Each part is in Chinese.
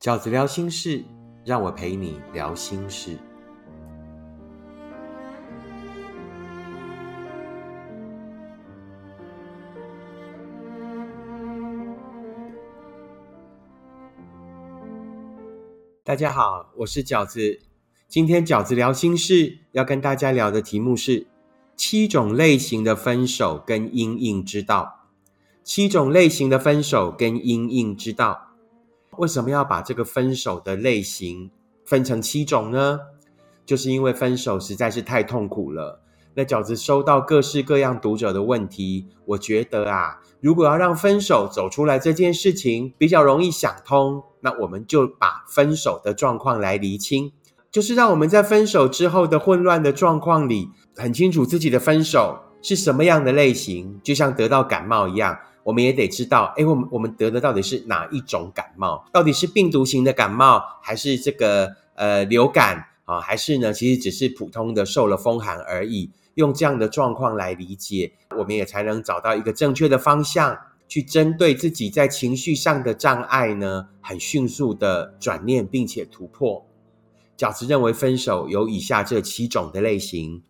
饺子聊心事，让我陪你聊心事。大家好，我是饺子。今天饺子聊心事要跟大家聊的题目是七种类型的分手跟阴影之道。七种类型的分手跟阴影之道。为什么要把这个分手的类型分成七种呢？就是因为分手实在是太痛苦了。那饺子收到各式各样读者的问题，我觉得啊，如果要让分手走出来这件事情比较容易想通，那我们就把分手的状况来厘清，就是让我们在分手之后的混乱的状况里，很清楚自己的分手是什么样的类型，就像得到感冒一样。我们也得知道，哎，我们我们得的到底是哪一种感冒？到底是病毒型的感冒，还是这个呃流感啊？还是呢，其实只是普通的受了风寒而已？用这样的状况来理解，我们也才能找到一个正确的方向，去针对自己在情绪上的障碍呢，很迅速的转念并且突破。饺子认为分手有以下这七种的类型。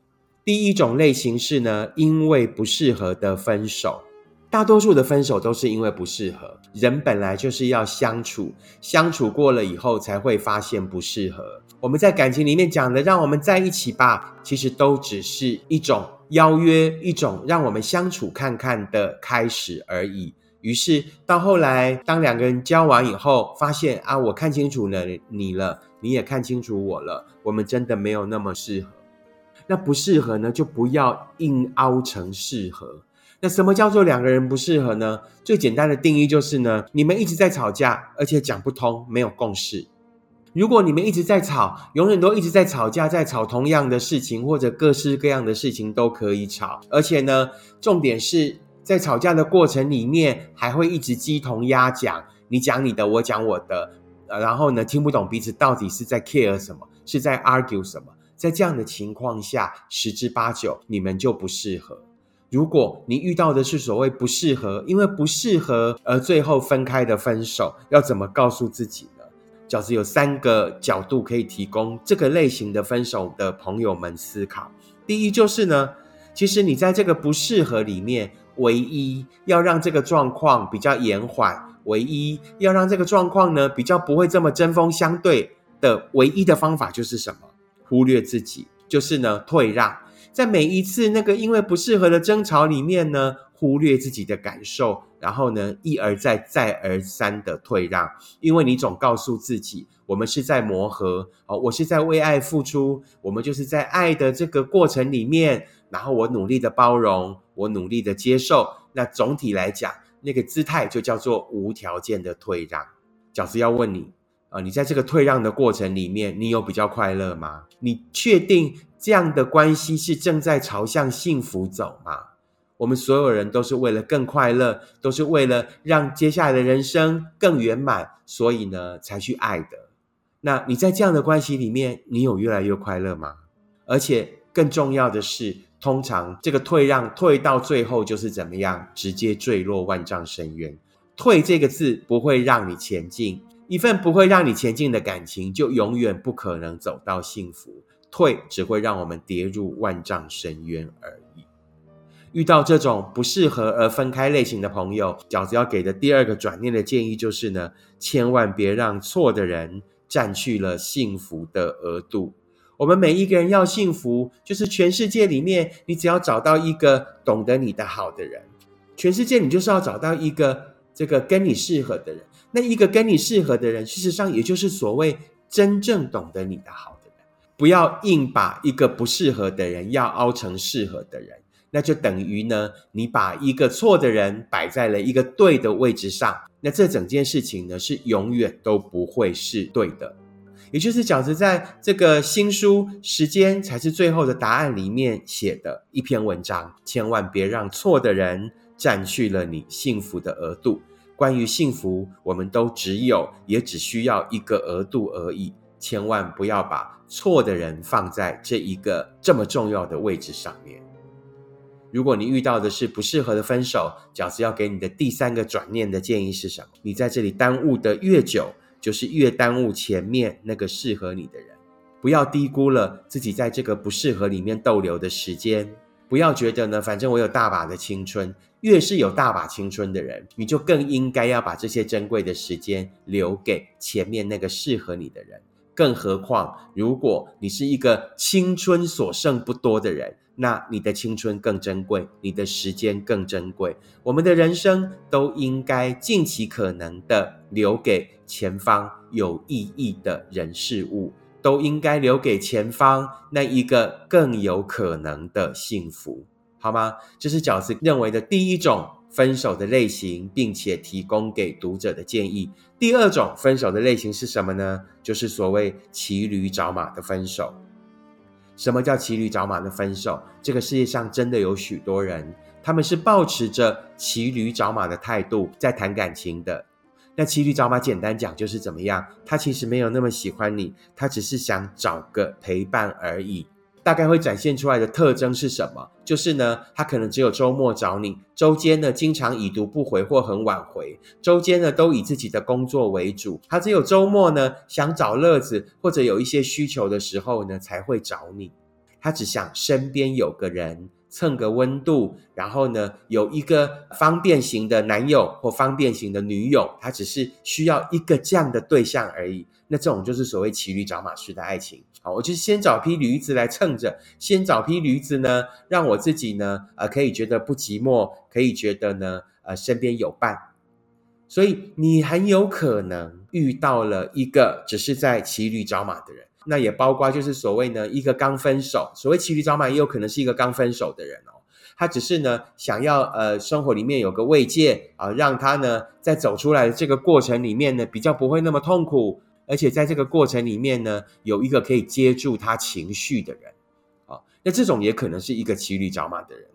第一种类型是呢，因为不适合的分手。大多数的分手都是因为不适合，人本来就是要相处，相处过了以后才会发现不适合。我们在感情里面讲的“让我们在一起吧”，其实都只是一种邀约，一种让我们相处看看的开始而已。于是到后来，当两个人交往以后，发现啊，我看清楚了你了，你也看清楚我了，我们真的没有那么适合。那不适合呢，就不要硬凹成适合。那什么叫做两个人不适合呢？最简单的定义就是呢，你们一直在吵架，而且讲不通，没有共识。如果你们一直在吵，永远都一直在吵架，在吵同样的事情，或者各式各样的事情都可以吵，而且呢，重点是在吵架的过程里面还会一直鸡同鸭讲，你讲你的，我讲我的，然后呢，听不懂彼此到底是在 care 什么，是在 argue 什么，在这样的情况下，十之八九你们就不适合。如果你遇到的是所谓不适合，因为不适合而最后分开的分手，要怎么告诉自己呢？饺子有三个角度可以提供这个类型的分手的朋友们思考。第一就是呢，其实你在这个不适合里面，唯一要让这个状况比较延缓，唯一要让这个状况呢比较不会这么针锋相对的唯一的方法就是什么？忽略自己，就是呢退让。在每一次那个因为不适合的争吵里面呢，忽略自己的感受，然后呢一而再再而三的退让，因为你总告诉自己，我们是在磨合，哦，我是在为爱付出，我们就是在爱的这个过程里面，然后我努力的包容，我努力的接受，那总体来讲，那个姿态就叫做无条件的退让。饺子要问你啊，你在这个退让的过程里面，你有比较快乐吗？你确定？这样的关系是正在朝向幸福走吗？我们所有人都是为了更快乐，都是为了让接下来的人生更圆满，所以呢才去爱的。那你在这样的关系里面，你有越来越快乐吗？而且更重要的是，通常这个退让退到最后就是怎么样？直接坠落万丈深渊。退这个字不会让你前进，一份不会让你前进的感情，就永远不可能走到幸福。退只会让我们跌入万丈深渊而已。遇到这种不适合而分开类型的朋友，饺子要给的第二个转念的建议就是呢，千万别让错的人占去了幸福的额度。我们每一个人要幸福，就是全世界里面，你只要找到一个懂得你的好的人，全世界你就是要找到一个这个跟你适合的人。那一个跟你适合的人，事实上也就是所谓真正懂得你的好。不要硬把一个不适合的人要凹成适合的人，那就等于呢，你把一个错的人摆在了一个对的位置上，那这整件事情呢是永远都不会是对的。也就是饺子在这个新书《时间才是最后的答案》里面写的一篇文章，千万别让错的人占据了你幸福的额度。关于幸福，我们都只有也只需要一个额度而已。千万不要把错的人放在这一个这么重要的位置上面。如果你遇到的是不适合的分手，饺子要给你的第三个转念的建议是什么？你在这里耽误的越久，就是越耽误前面那个适合你的人。不要低估了自己在这个不适合里面逗留的时间。不要觉得呢，反正我有大把的青春。越是有大把青春的人，你就更应该要把这些珍贵的时间留给前面那个适合你的人。更何况，如果你是一个青春所剩不多的人，那你的青春更珍贵，你的时间更珍贵。我们的人生都应该尽其可能的留给前方有意义的人事物，都应该留给前方那一个更有可能的幸福。好吗？这是饺子认为的第一种分手的类型，并且提供给读者的建议。第二种分手的类型是什么呢？就是所谓骑驴找马的分手。什么叫骑驴找马的分手？这个世界上真的有许多人，他们是抱持着骑驴找马的态度在谈感情的。那骑驴找马，简单讲就是怎么样？他其实没有那么喜欢你，他只是想找个陪伴而已。大概会展现出来的特征是什么？就是呢，他可能只有周末找你，周间呢经常已读不回或很晚回，周间呢都以自己的工作为主。他只有周末呢想找乐子或者有一些需求的时候呢才会找你。他只想身边有个人蹭个温度，然后呢有一个方便型的男友或方便型的女友，他只是需要一个这样的对象而已。那这种就是所谓骑驴找马式的爱情。好，我就先找匹驴子来蹭着，先找匹驴子呢，让我自己呢，呃，可以觉得不寂寞，可以觉得呢，呃，身边有伴。所以你很有可能遇到了一个只是在骑驴找马的人，那也包括就是所谓呢一个刚分手，所谓骑驴找马也有可能是一个刚分手的人哦，他只是呢想要呃生活里面有个慰藉啊，让他呢在走出来的这个过程里面呢比较不会那么痛苦。而且在这个过程里面呢，有一个可以接住他情绪的人，啊，那这种也可能是一个骑驴找马的人。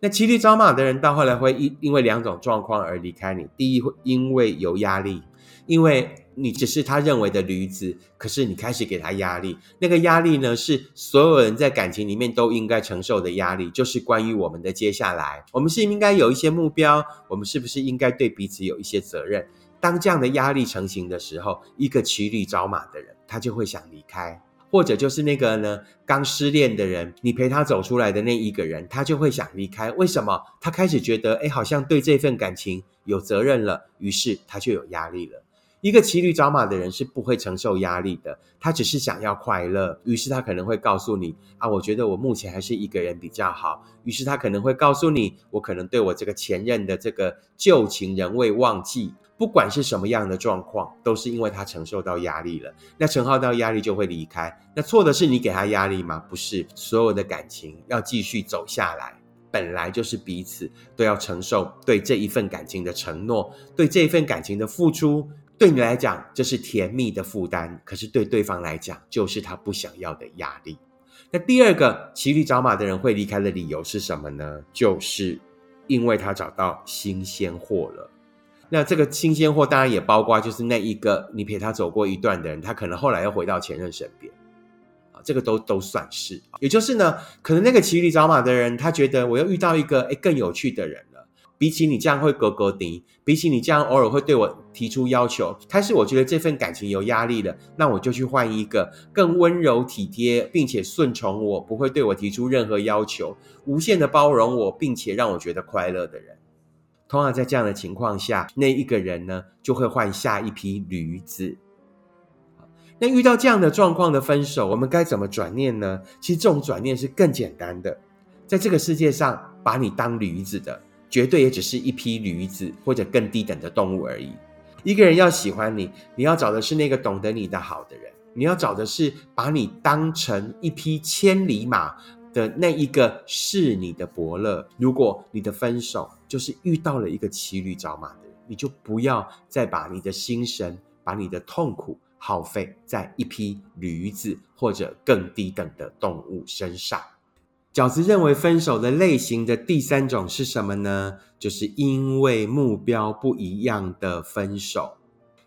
那骑驴找马的人到后来会因因为两种状况而离开你。第一，会因为有压力，因为你只是他认为的驴子，可是你开始给他压力，那个压力呢是所有人在感情里面都应该承受的压力，就是关于我们的接下来，我们是应该有一些目标，我们是不是应该对彼此有一些责任？当这样的压力成型的时候，一个骑驴找马的人，他就会想离开；或者就是那个呢，刚失恋的人，你陪他走出来的那一个人，他就会想离开。为什么？他开始觉得，哎，好像对这份感情有责任了，于是他就有压力了。一个骑驴找马的人是不会承受压力的，他只是想要快乐，于是他可能会告诉你啊，我觉得我目前还是一个人比较好。于是他可能会告诉你，我可能对我这个前任的这个旧情人未忘记。不管是什么样的状况，都是因为他承受到压力了。那承受到压力就会离开。那错的是你给他压力吗？不是，所有的感情要继续走下来，本来就是彼此都要承受对这一份感情的承诺，对这一份感情的付出。对你来讲，这是甜蜜的负担；可是对对方来讲，就是他不想要的压力。那第二个骑驴找马的人会离开的理由是什么呢？就是因为他找到新鲜货了。那这个新鲜货当然也包括，就是那一个你陪他走过一段的人，他可能后来又回到前任身边，啊，这个都都算是。也就是呢，可能那个骑驴找马的人，他觉得我又遇到一个哎更有趣的人了，比起你这样会勾勾顶，比起你这样偶尔会对我提出要求，开始我觉得这份感情有压力了，那我就去换一个更温柔体贴，并且顺从我，不会对我提出任何要求，无限的包容我，并且让我觉得快乐的人。通常在这样的情况下，那一个人呢就会换下一批驴子。那遇到这样的状况的分手，我们该怎么转念呢？其实这种转念是更简单的。在这个世界上，把你当驴子的，绝对也只是一批驴子或者更低等的动物而已。一个人要喜欢你，你要找的是那个懂得你的好的人，你要找的是把你当成一匹千里马。的那一个是你的伯乐。如果你的分手就是遇到了一个骑驴找马的人，你就不要再把你的心神、把你的痛苦耗费在一匹驴子或者更低等的动物身上。饺子认为分手的类型的第三种是什么呢？就是因为目标不一样的分手。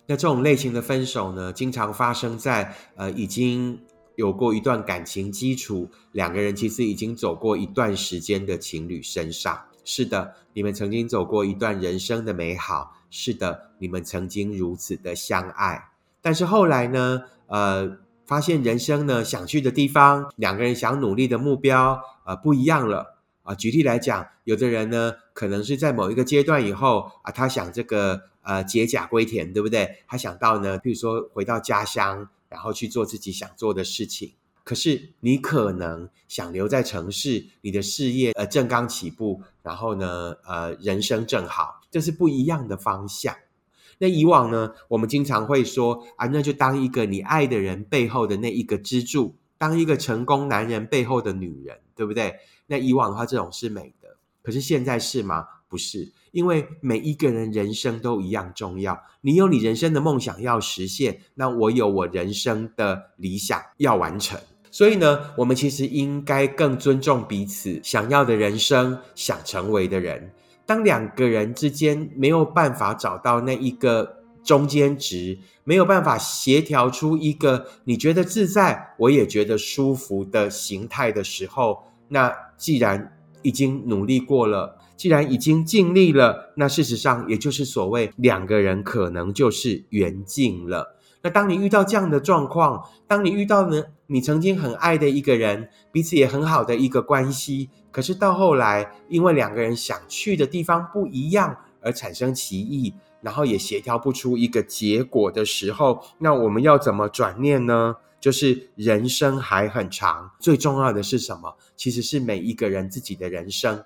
那这种类型的分手呢，经常发生在呃已经。有过一段感情基础，两个人其实已经走过一段时间的情侣身上。是的，你们曾经走过一段人生的美好。是的，你们曾经如此的相爱。但是后来呢，呃，发现人生呢想去的地方，两个人想努力的目标，呃，不一样了啊。举例来讲，有的人呢，可能是在某一个阶段以后啊，他想这个呃解甲归田，对不对？他想到呢，譬如说回到家乡，然后去做自己想做的事情。可是你可能想留在城市，你的事业呃正刚起步，然后呢呃人生正好，这是不一样的方向。那以往呢，我们经常会说啊，那就当一个你爱的人背后的那一个支柱，当一个成功男人背后的女人，对不对？那以往的话，这种是美的。可是现在是吗？不是，因为每一个人人生都一样重要。你有你人生的梦想要实现，那我有我人生的理想要完成。所以呢，我们其实应该更尊重彼此想要的人生，想成为的人。当两个人之间没有办法找到那一个中间值，没有办法协调出一个你觉得自在，我也觉得舒服的形态的时候，那既然已经努力过了，既然已经尽力了，那事实上也就是所谓两个人可能就是缘尽了。那当你遇到这样的状况，当你遇到呢你曾经很爱的一个人，彼此也很好的一个关系。可是到后来，因为两个人想去的地方不一样，而产生歧义，然后也协调不出一个结果的时候，那我们要怎么转念呢？就是人生还很长，最重要的是什么？其实是每一个人自己的人生。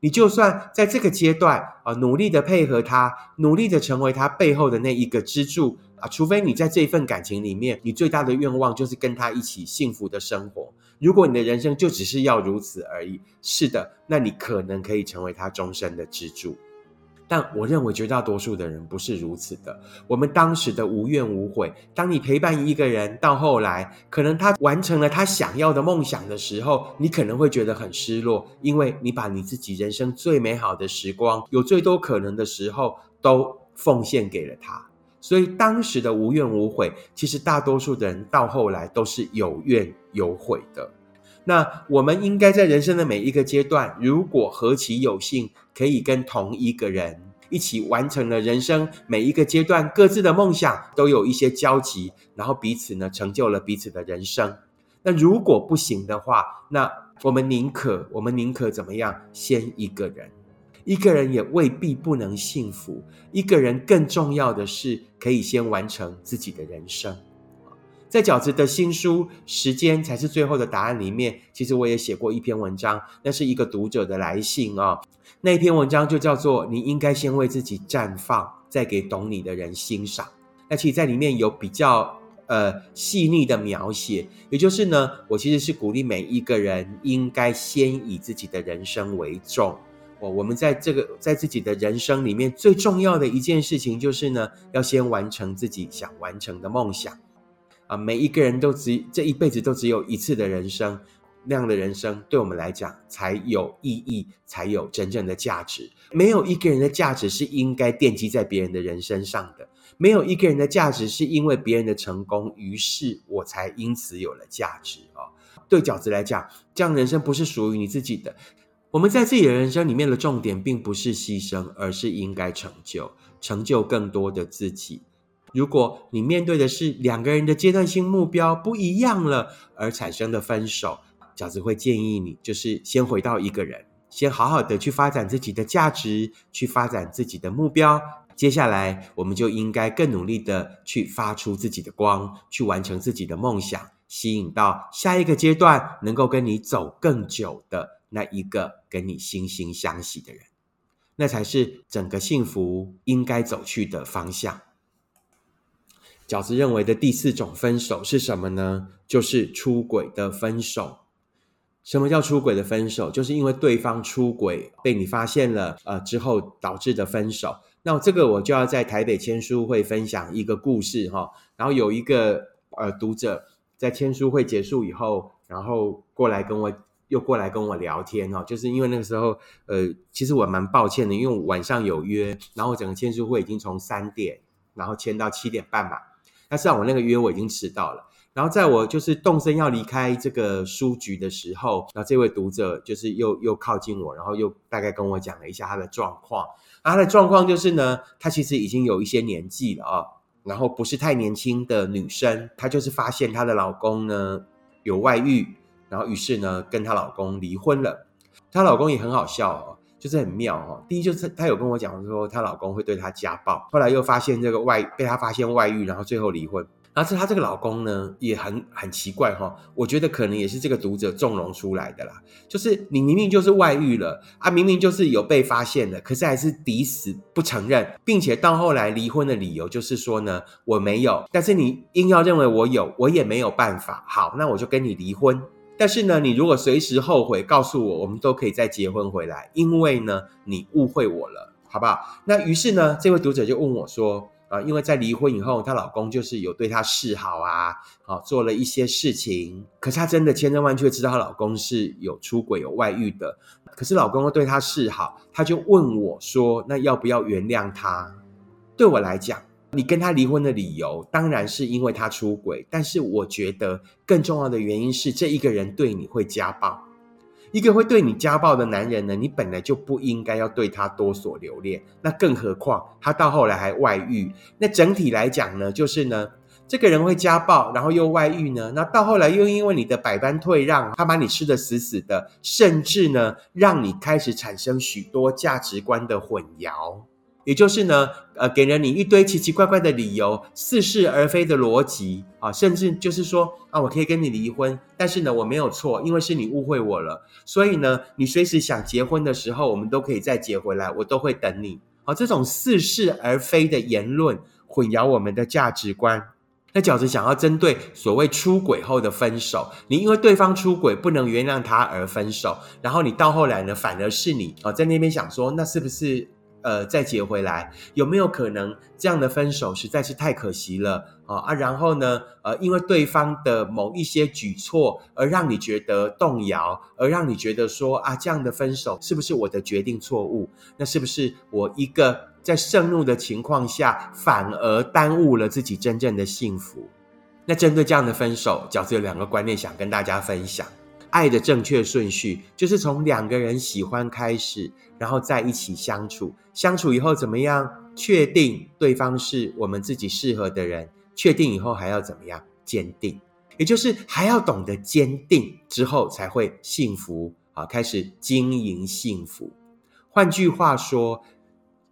你就算在这个阶段啊，努力的配合他，努力的成为他背后的那一个支柱啊，除非你在这份感情里面，你最大的愿望就是跟他一起幸福的生活。如果你的人生就只是要如此而已，是的，那你可能可以成为他终身的支柱。但我认为绝大多数的人不是如此的。我们当时的无怨无悔，当你陪伴一个人到后来，可能他完成了他想要的梦想的时候，你可能会觉得很失落，因为你把你自己人生最美好的时光，有最多可能的时候，都奉献给了他。所以当时的无怨无悔，其实大多数的人到后来都是有怨有悔的。那我们应该在人生的每一个阶段，如果何其有幸，可以跟同一个人一起完成了人生每一个阶段各自的梦想，都有一些交集，然后彼此呢成就了彼此的人生。那如果不行的话，那我们宁可我们宁可怎么样？先一个人。一个人也未必不能幸福。一个人更重要的是，可以先完成自己的人生。在饺子的新书《时间才是最后的答案》里面，其实我也写过一篇文章，那是一个读者的来信啊。那篇文章就叫做“你应该先为自己绽放，再给懂你的人欣赏”。那其实，在里面有比较呃细腻的描写，也就是呢，我其实是鼓励每一个人应该先以自己的人生为重。哦，我们在这个在自己的人生里面最重要的一件事情，就是呢，要先完成自己想完成的梦想。啊，每一个人都只这一辈子都只有一次的人生，那样的人生对我们来讲才有意义，才有真正的价值。没有一个人的价值是应该奠基在别人的人身上的，没有一个人的价值是因为别人的成功，于是我才因此有了价值啊。对饺子来讲，这样人生不是属于你自己的。我们在自己的人生里面的重点，并不是牺牲，而是应该成就，成就更多的自己。如果你面对的是两个人的阶段性目标不一样了而产生的分手，饺子会建议你，就是先回到一个人，先好好的去发展自己的价值，去发展自己的目标。接下来，我们就应该更努力的去发出自己的光，去完成自己的梦想，吸引到下一个阶段能够跟你走更久的。那一个跟你惺惺相惜的人，那才是整个幸福应该走去的方向。饺子认为的第四种分手是什么呢？就是出轨的分手。什么叫出轨的分手？就是因为对方出轨被你发现了，呃，之后导致的分手。那这个我就要在台北签书会分享一个故事哈。然后有一个呃读者在签书会结束以后，然后过来跟我。又过来跟我聊天哦，就是因为那个时候，呃，其实我蛮抱歉的，因为我晚上有约，然后整个签书会已经从三点，然后签到七点半嘛。那实际上我那个约我已经迟到了。然后在我就是动身要离开这个书局的时候，然后这位读者就是又又靠近我，然后又大概跟我讲了一下他的状况。他的状况就是呢，他其实已经有一些年纪了啊，然后不是太年轻的女生，她就是发现她的老公呢有外遇，然后于是呢跟她老公离婚了。她老公也很好笑哦，就是很妙哦。第一就是她有跟我讲说，她老公会对她家暴，后来又发现这个外被她发现外遇，然后最后离婚。然后是她这个老公呢，也很很奇怪哈。我觉得可能也是这个读者纵容出来的啦。就是你明明就是外遇了啊，明明就是有被发现的，可是还是抵死不承认，并且到后来离婚的理由就是说呢，我没有，但是你硬要认为我有，我也没有办法。好，那我就跟你离婚。但是呢，你如果随时后悔，告诉我，我们都可以再结婚回来，因为呢，你误会我了，好不好？那于是呢，这位读者就问我说。啊，因为在离婚以后，她老公就是有对她示好啊，好做了一些事情。可是她真的千真万确知道她老公是有出轨、有外遇的。可是老公又对她示好，她就问我说：“那要不要原谅他？”对我来讲，你跟他离婚的理由当然是因为他出轨，但是我觉得更重要的原因是这一个人对你会家暴。一个会对你家暴的男人呢，你本来就不应该要对他多所留恋，那更何况他到后来还外遇。那整体来讲呢，就是呢，这个人会家暴，然后又外遇呢，那到后来又因为你的百般退让，他把你吃的死死的，甚至呢，让你开始产生许多价值观的混淆。也就是呢，呃，给了你一堆奇奇怪怪的理由，似是而非的逻辑啊，甚至就是说啊，我可以跟你离婚，但是呢，我没有错，因为是你误会我了，所以呢，你随时想结婚的时候，我们都可以再结回来，我都会等你。好，这种似是而非的言论混淆我们的价值观。那饺子想要针对所谓出轨后的分手，你因为对方出轨不能原谅他而分手，然后你到后来呢，反而是你啊，在那边想说，那是不是？呃，再结回来有没有可能这样的分手实在是太可惜了啊啊！然后呢，呃，因为对方的某一些举措而让你觉得动摇，而让你觉得说啊，这样的分手是不是我的决定错误？那是不是我一个在盛怒的情况下，反而耽误了自己真正的幸福？那针对这样的分手，饺子有两个观念想跟大家分享。爱的正确顺序就是从两个人喜欢开始，然后在一起相处，相处以后怎么样？确定对方是我们自己适合的人，确定以后还要怎么样？坚定，也就是还要懂得坚定之后才会幸福啊！开始经营幸福。换句话说，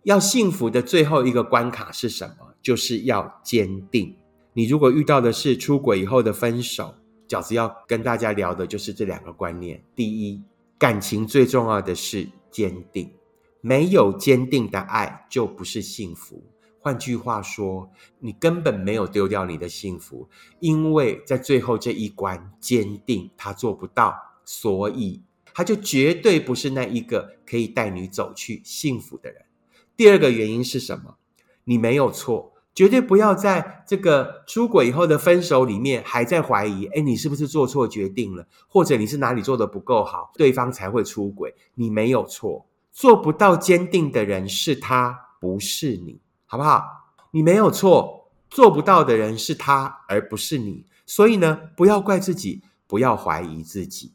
要幸福的最后一个关卡是什么？就是要坚定。你如果遇到的是出轨以后的分手。饺子要跟大家聊的就是这两个观念。第一，感情最重要的是坚定，没有坚定的爱就不是幸福。换句话说，你根本没有丢掉你的幸福，因为在最后这一关，坚定他做不到，所以他就绝对不是那一个可以带你走去幸福的人。第二个原因是什么？你没有错。绝对不要在这个出轨以后的分手里面还在怀疑，哎，你是不是做错决定了，或者你是哪里做的不够好，对方才会出轨？你没有错，做不到坚定的人是他，不是你，好不好？你没有错，做不到的人是他，而不是你。所以呢，不要怪自己，不要怀疑自己，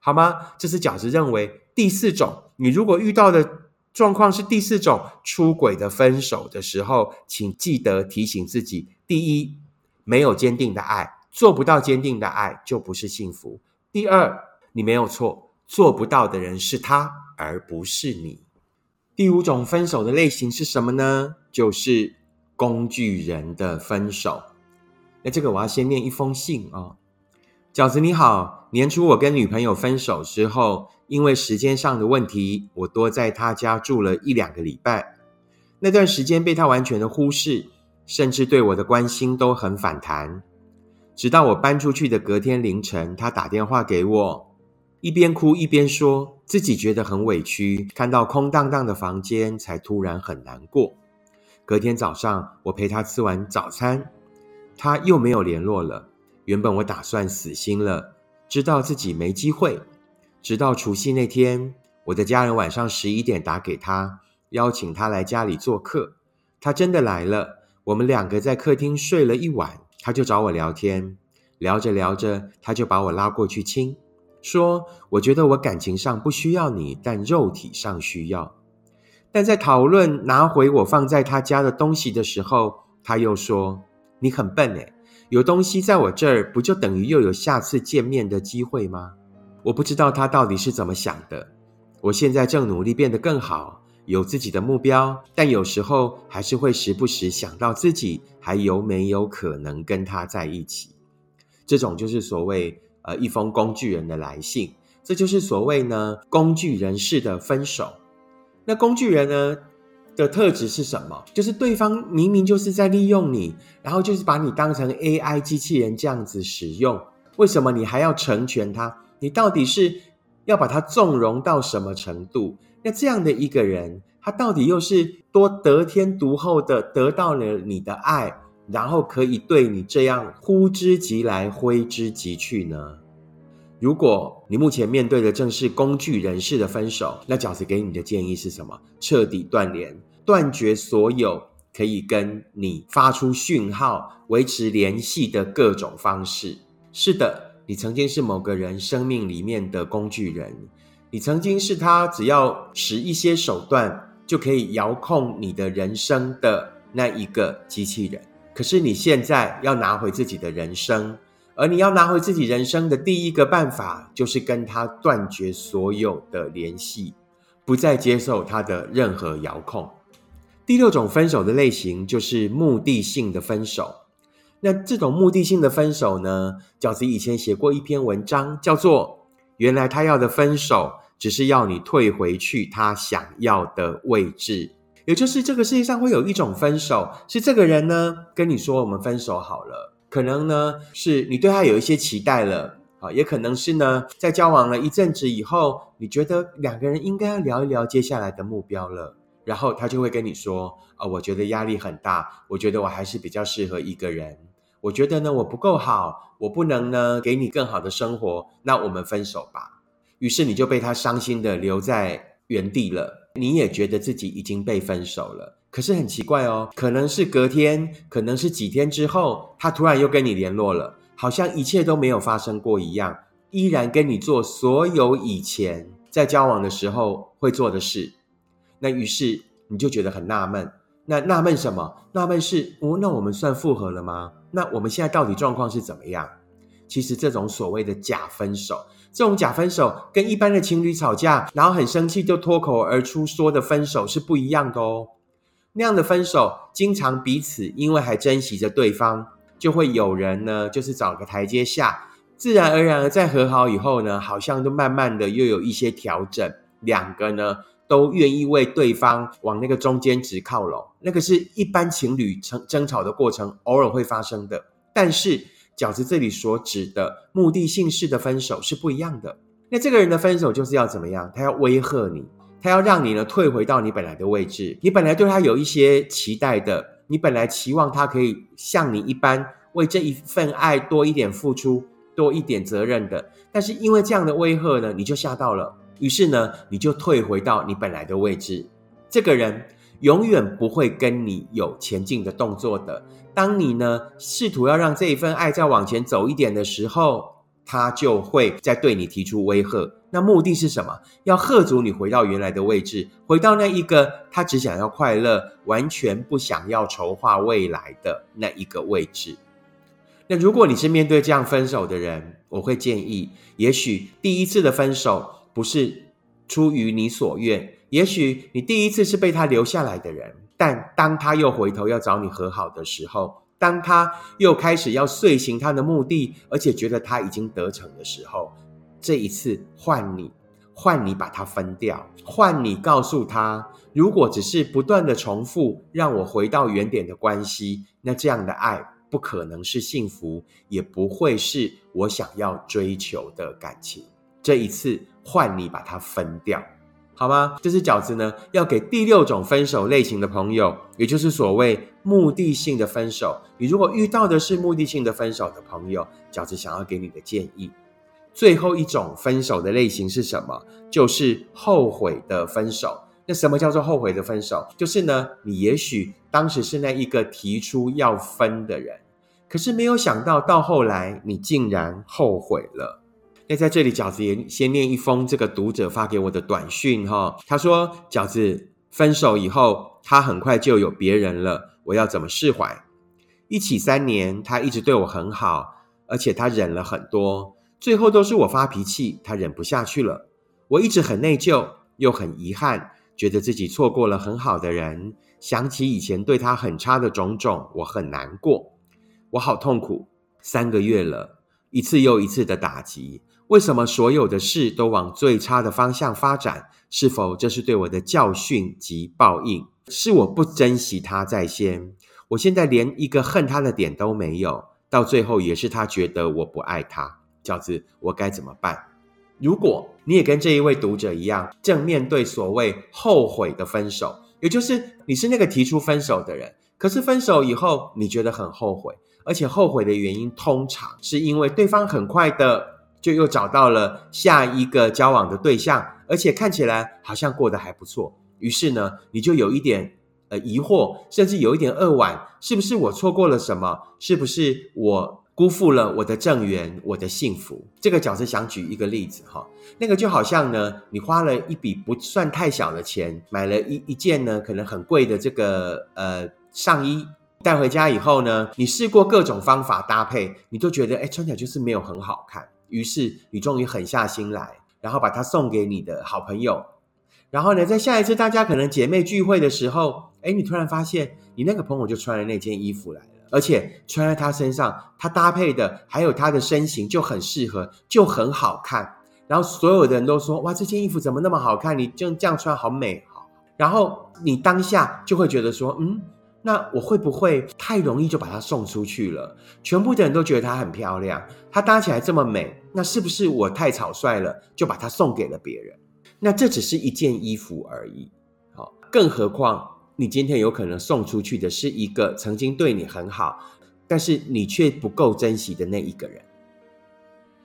好吗？这是饺子认为第四种，你如果遇到的。状况是第四种出轨的分手的时候，请记得提醒自己：第一，没有坚定的爱，做不到坚定的爱就不是幸福；第二，你没有错，做不到的人是他，而不是你。第五种分手的类型是什么呢？就是工具人的分手。那这个我要先念一封信啊。饺子你好，年初我跟女朋友分手之后，因为时间上的问题，我多在她家住了一两个礼拜。那段时间被她完全的忽视，甚至对我的关心都很反弹。直到我搬出去的隔天凌晨，她打电话给我，一边哭一边说自己觉得很委屈，看到空荡荡的房间才突然很难过。隔天早上，我陪她吃完早餐，她又没有联络了。原本我打算死心了，知道自己没机会。直到除夕那天，我的家人晚上十一点打给他，邀请他来家里做客。他真的来了。我们两个在客厅睡了一晚，他就找我聊天。聊着聊着，他就把我拉过去亲，说：“我觉得我感情上不需要你，但肉体上需要。”但在讨论拿回我放在他家的东西的时候，他又说：“你很笨诶，有东西在我这儿，不就等于又有下次见面的机会吗？”我不知道他到底是怎么想的。我现在正努力变得更好，有自己的目标，但有时候还是会时不时想到自己还有没有可能跟他在一起。这种就是所谓呃一封工具人的来信，这就是所谓呢工具人式的分手。那工具人呢的特质是什么？就是对方明明就是在利用你，然后就是把你当成 AI 机器人这样子使用，为什么你还要成全他？你到底是？要把他纵容到什么程度？那这样的一个人，他到底又是多得天独厚的得到了你的爱，然后可以对你这样呼之即来挥之即去呢？如果你目前面对的正是工具人士的分手，那饺子给你的建议是什么？彻底断联，断绝所有可以跟你发出讯号、维持联系的各种方式。是的。你曾经是某个人生命里面的工具人，你曾经是他只要使一些手段就可以遥控你的人生的那一个机器人。可是你现在要拿回自己的人生，而你要拿回自己人生的第一个办法，就是跟他断绝所有的联系，不再接受他的任何遥控。第六种分手的类型就是目的性的分手。那这种目的性的分手呢？饺子以前写过一篇文章，叫做《原来他要的分手只是要你退回去他想要的位置》，也就是这个世界上会有一种分手，是这个人呢跟你说我们分手好了，可能呢是你对他有一些期待了啊，也可能是呢在交往了一阵子以后，你觉得两个人应该要聊一聊接下来的目标了，然后他就会跟你说啊，我觉得压力很大，我觉得我还是比较适合一个人。我觉得呢，我不够好，我不能呢给你更好的生活，那我们分手吧。于是你就被他伤心的留在原地了，你也觉得自己已经被分手了。可是很奇怪哦，可能是隔天，可能是几天之后，他突然又跟你联络了，好像一切都没有发生过一样，依然跟你做所有以前在交往的时候会做的事。那于是你就觉得很纳闷。那纳闷什么？纳闷是哦，那我们算复合了吗？那我们现在到底状况是怎么样？其实这种所谓的假分手，这种假分手跟一般的情侣吵架，然后很生气就脱口而出说的分手是不一样的哦。那样的分手，经常彼此因为还珍惜着对方，就会有人呢，就是找个台阶下，自然而然的在和好以后呢，好像都慢慢的又有一些调整，两个呢。都愿意为对方往那个中间值靠拢，那个是一般情侣争争吵的过程，偶尔会发生的。但是饺子这里所指的目的性式的分手是不一样的。那这个人的分手就是要怎么样？他要威吓你，他要让你呢退回到你本来的位置。你本来对他有一些期待的，你本来期望他可以像你一般为这一份爱多一点付出，多一点责任的。但是因为这样的威吓呢，你就吓到了。于是呢，你就退回到你本来的位置。这个人永远不会跟你有前进的动作的。当你呢试图要让这一份爱再往前走一点的时候，他就会再对你提出威吓。那目的是什么？要吓阻你回到原来的位置，回到那一个他只想要快乐，完全不想要筹划未来的那一个位置。那如果你是面对这样分手的人，我会建议，也许第一次的分手。不是出于你所愿，也许你第一次是被他留下来的人，但当他又回头要找你和好的时候，当他又开始要遂行他的目的，而且觉得他已经得逞的时候，这一次换你，换你把他分掉，换你告诉他，如果只是不断的重复让我回到原点的关系，那这样的爱不可能是幸福，也不会是我想要追求的感情。这一次。换你把它分掉，好吗？这是饺子呢，要给第六种分手类型的朋友，也就是所谓目的性的分手。你如果遇到的是目的性的分手的朋友，饺子想要给你的建议。最后一种分手的类型是什么？就是后悔的分手。那什么叫做后悔的分手？就是呢，你也许当时是那一个提出要分的人，可是没有想到到后来你竟然后悔了。那在这里，饺子也先念一封这个读者发给我的短讯哈。他说：“饺子分手以后，他很快就有别人了，我要怎么释怀？”一起三年，他一直对我很好，而且他忍了很多，最后都是我发脾气，他忍不下去了。我一直很内疚，又很遗憾，觉得自己错过了很好的人。想起以前对他很差的种种，我很难过，我好痛苦。三个月了，一次又一次的打击，为什么所有的事都往最差的方向发展？是否这是对我的教训及报应？是我不珍惜他在先？我现在连一个恨他的点都没有，到最后也是他觉得我不爱他。饺子，我该怎么办？如果你也跟这一位读者一样，正面对所谓后悔的分手，也就是你是那个提出分手的人，可是分手以后你觉得很后悔，而且后悔的原因通常是因为对方很快的就又找到了下一个交往的对象，而且看起来好像过得还不错，于是呢，你就有一点呃疑惑，甚至有一点扼腕，是不是我错过了什么？是不是我？辜负了我的正缘，我的幸福。这个角色想举一个例子哈，那个就好像呢，你花了一笔不算太小的钱，买了一一件呢可能很贵的这个呃上衣，带回家以后呢，你试过各种方法搭配，你都觉得哎穿起来就是没有很好看，于是你终于狠下心来，然后把它送给你的好朋友，然后呢，在下一次大家可能姐妹聚会的时候，哎，你突然发现你那个朋友就穿了那件衣服来了。而且穿在他身上，他搭配的还有他的身形就很适合，就很好看。然后所有的人都说：“哇，这件衣服怎么那么好看？你就这样穿好美好。”然后你当下就会觉得说：“嗯，那我会不会太容易就把它送出去了？全部的人都觉得她很漂亮，她搭起来这么美，那是不是我太草率了，就把它送给了别人？那这只是一件衣服而已。好，更何况。”你今天有可能送出去的是一个曾经对你很好，但是你却不够珍惜的那一个人。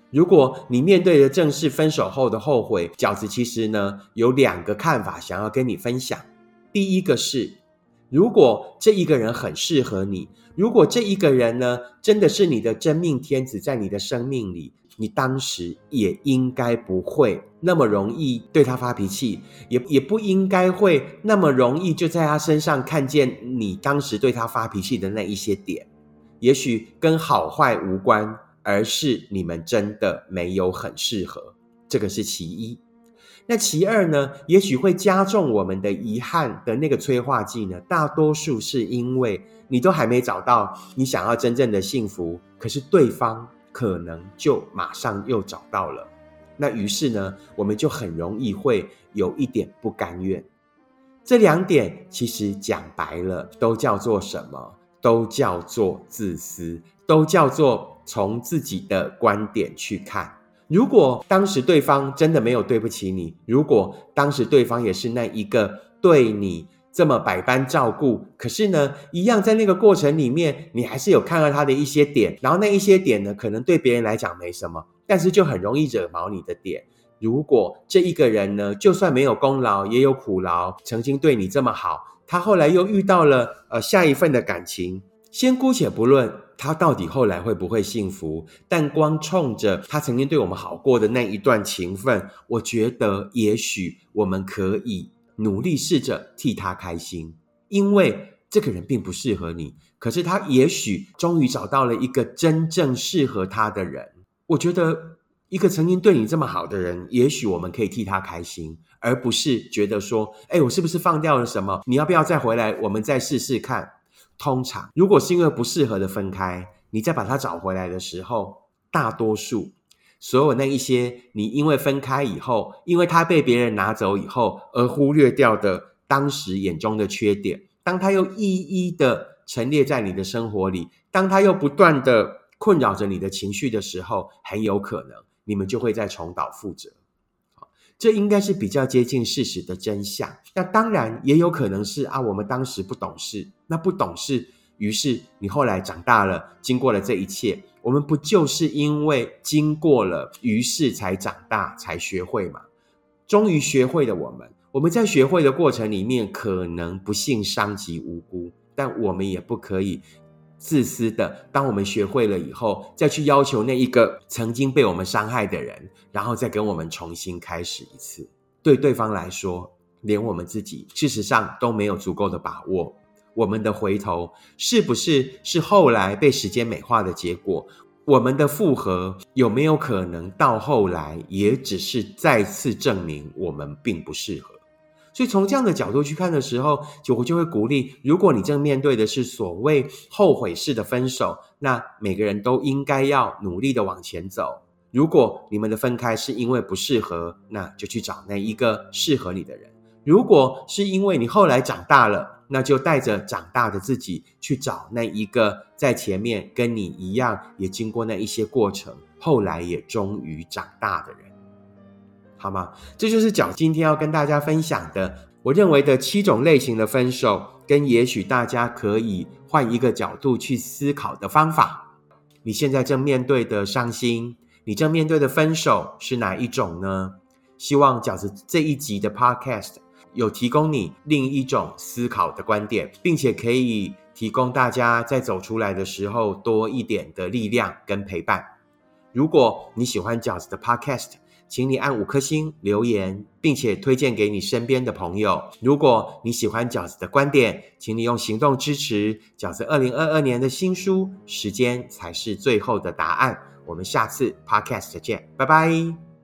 如果你面对的正是分手后的后悔，饺子其实呢有两个看法想要跟你分享。第一个是，如果这一个人很适合你，如果这一个人呢真的是你的真命天子，在你的生命里。你当时也应该不会那么容易对他发脾气，也也不应该会那么容易就在他身上看见你当时对他发脾气的那一些点。也许跟好坏无关，而是你们真的没有很适合，这个是其一。那其二呢？也许会加重我们的遗憾的那个催化剂呢？大多数是因为你都还没找到你想要真正的幸福，可是对方。可能就马上又找到了，那于是呢，我们就很容易会有一点不甘愿。这两点其实讲白了，都叫做什么？都叫做自私，都叫做从自己的观点去看。如果当时对方真的没有对不起你，如果当时对方也是那一个对你。这么百般照顾，可是呢，一样在那个过程里面，你还是有看到他的一些点，然后那一些点呢，可能对别人来讲没什么，但是就很容易惹毛你的点。如果这一个人呢，就算没有功劳，也有苦劳，曾经对你这么好，他后来又遇到了呃下一份的感情，先姑且不论他到底后来会不会幸福，但光冲着他曾经对我们好过的那一段情分，我觉得也许我们可以。努力试着替他开心，因为这个人并不适合你，可是他也许终于找到了一个真正适合他的人。我觉得一个曾经对你这么好的人，也许我们可以替他开心，而不是觉得说：“哎，我是不是放掉了什么？你要不要再回来？我们再试试看。”通常，如果是因为不适合的分开，你再把它找回来的时候，大多数。所有那一些你因为分开以后，因为他被别人拿走以后而忽略掉的当时眼中的缺点，当他又一一的陈列在你的生活里，当他又不断的困扰着你的情绪的时候，很有可能你们就会再重蹈覆辙。这应该是比较接近事实的真相。那当然也有可能是啊，我们当时不懂事，那不懂事。于是你后来长大了，经过了这一切，我们不就是因为经过了，于是才长大，才学会嘛？终于学会了，我们我们在学会的过程里面，可能不幸伤及无辜，但我们也不可以自私的。当我们学会了以后，再去要求那一个曾经被我们伤害的人，然后再跟我们重新开始一次。对对方来说，连我们自己事实上都没有足够的把握。我们的回头是不是是后来被时间美化的结果？我们的复合有没有可能到后来也只是再次证明我们并不适合？所以从这样的角度去看的时候，就我就会鼓励：如果你正面对的是所谓后悔式的分手，那每个人都应该要努力的往前走。如果你们的分开是因为不适合，那就去找那一个适合你的人。如果是因为你后来长大了，那就带着长大的自己去找那一个在前面跟你一样也经过那一些过程，后来也终于长大的人。好吗？这就是角今天要跟大家分享的，我认为的七种类型的分手，跟也许大家可以换一个角度去思考的方法。你现在正面对的伤心，你正面对的分手是哪一种呢？希望饺子这一集的 Podcast 有提供你另一种思考的观点，并且可以提供大家在走出来的时候多一点的力量跟陪伴。如果你喜欢饺子的 Podcast，请你按五颗星留言，并且推荐给你身边的朋友。如果你喜欢饺子的观点，请你用行动支持饺子二零二二年的新书。时间才是最后的答案。我们下次 podcast 见，拜拜。